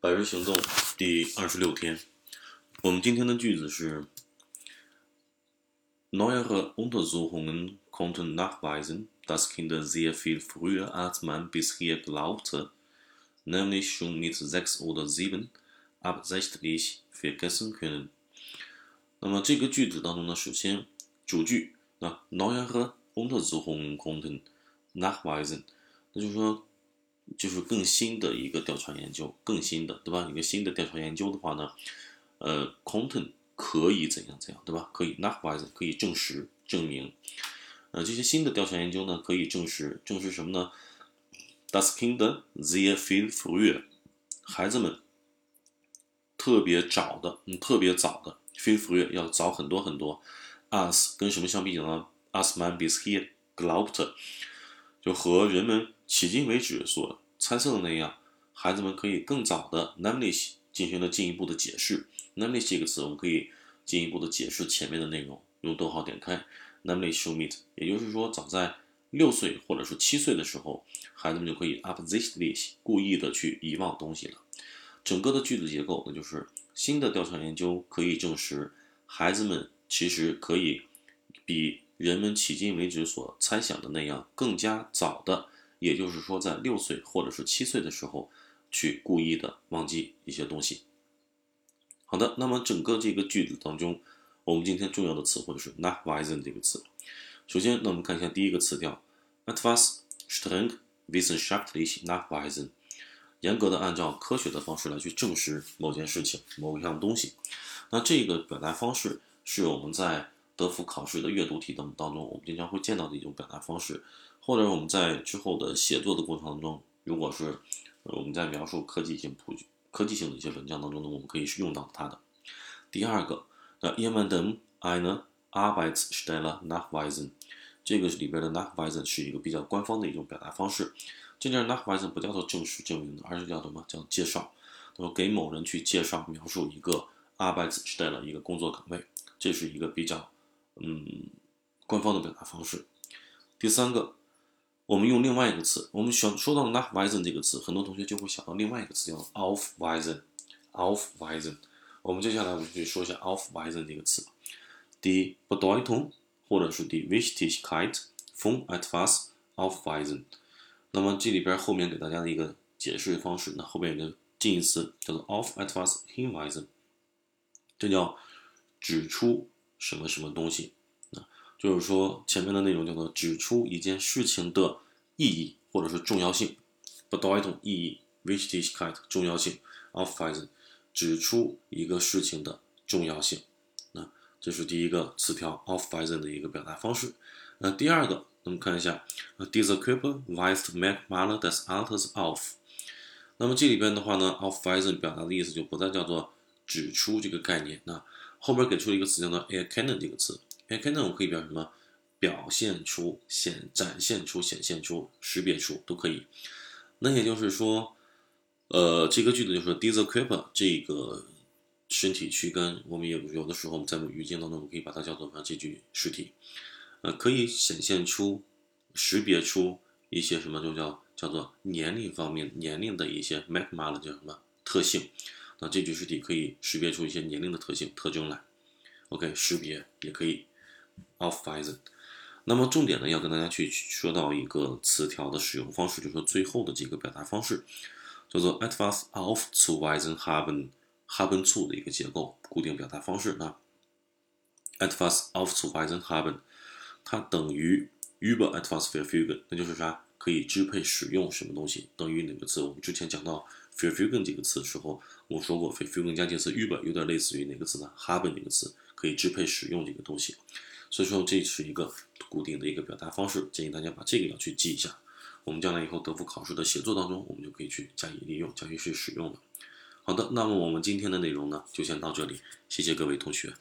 百日行动第二十六天，我们今天的句子是：Neuere Untersuchungen konnten nachweisen, dass Kinder sehr viel früher als man bisher glaubte, nämlich schon mit sechs oder sieben, absichtlich vergessen können。那么这个句子当中呢，首先主句那 Neuere Untersuchungen konnten nachweisen，那就是说。 就是更新的一个调查研究，更新的，对吧？一个新的调查研究的话呢，呃，content 可以怎样怎样，对吧？可以 n o t w i s e 可以证实、证明。呃，这些新的调查研究呢，可以证实，证实什么呢？Das Kind sehr viel früher，孩子们特别早的，嗯，特别早的，viel free 要早很多很多。As 跟什么相比较呢？As man bisher glaubt，就和人们。迄今为止所猜测的那样，孩子们可以更早的 namely 进行了进一步的解释。namely 这个词，我们可以进一步的解释前面的内容。用逗号点开 namely show meet，也就是说，早在六岁或者是七岁的时候，孩子们就可以 absichtlich 故意的去遗忘东西了。整个的句子结构，那就是新的调查研究可以证实，孩子们其实可以比人们迄今为止所猜想的那样更加早的。也就是说，在六岁或者是七岁的时候，去故意的忘记一些东西。好的，那么整个这个句子当中，我们今天重要的词汇是 n a c h w i s e n 这个词。首先，那我们看一下第一个词条，etwas streng wissenschaftlich nachweisen，严格的按照科学的方式来去证实某件事情、某一样东西。那这个表达方式是我们在德福考试的阅读题当当中，我们经常会见到的一种表达方式。或者我们在之后的写作的过程当中，如果是我们在描述科技性普及科技性的一些文章当中呢，我们可以是用到它的。第二个，那 jemanden eine Arbeitsstelle nachweisen，这个里边的 nachweisen 是一个比较官方的一种表达方式。这件 nachweisen 不叫做正式证明，而是叫什么？叫介绍。那么给某人去介绍描述一个 Arbeitsstelle 一个工作岗位，这是一个比较嗯官方的表达方式。第三个。我们用另外一个词，我们想说到 nachweisen 这个词，很多同学就会想到另外一个词叫 aufweisen，aufweisen。我们接下来我们去说一下 aufweisen 这个词，die Bedeutung 或者是 die Wichtigkeit von etwas aufweisen。那么这里边后面给大家的一个解释方式，那后面有个近义词叫做 auf etwas hinweisen，这叫指出什么什么东西。啊就是说，前面的内容叫做指出一件事情的意义或者是重要性，bedeutung 意义 w i c h t i g k e i t 重要性 a f f i s e n 指出一个事情的重要性。那这是第一个词条 aufweisen 的一个表达方式。那第二个，我们看一下，dieser Körper weist Merkmale des Alters auf。那么这里边的话呢，aufweisen 表达的意思就不再叫做指出这个概念。那后边给出了一个词叫做 erkennen 这个词。哎，看那种可以表示什么？表现出、显、展现出、显现出、识别出都可以。那也就是说，呃，这个句子就是 dieser Körper 这个身体躯干，我们有有的时候在语境当中，我们可以把它叫做什么？这具实体，呃，可以显现出、识别出一些什么？就叫叫做年龄方面年龄的一些 Merkmal 叫什么特性？那这具尸体可以识别出一些年龄的特性特征来。OK，识别也可以。Aufweisen，那么重点呢，要跟大家去说到一个词条的使用方式，就是说最后的几个表达方式，叫做 etwas aufzuweisen haben，haben zu 的一个结构，固定表达方式啊。etwas aufzuweisen haben，它等于 über etwas verfügen，那就是啥？可以支配使用什么东西？等于哪个词？我们之前讲到 verfügen 这个词的时候，我说过 verfügen 加介词 über 有点类似于哪个词呢？haben 这个词可以支配使用这个东西。所以说这是一个固定的一个表达方式，建议大家把这个要去记一下。我们将来以后德福考试的写作当中，我们就可以去加以利用、加以去使用了。好的，那么我们今天的内容呢，就先到这里，谢谢各位同学。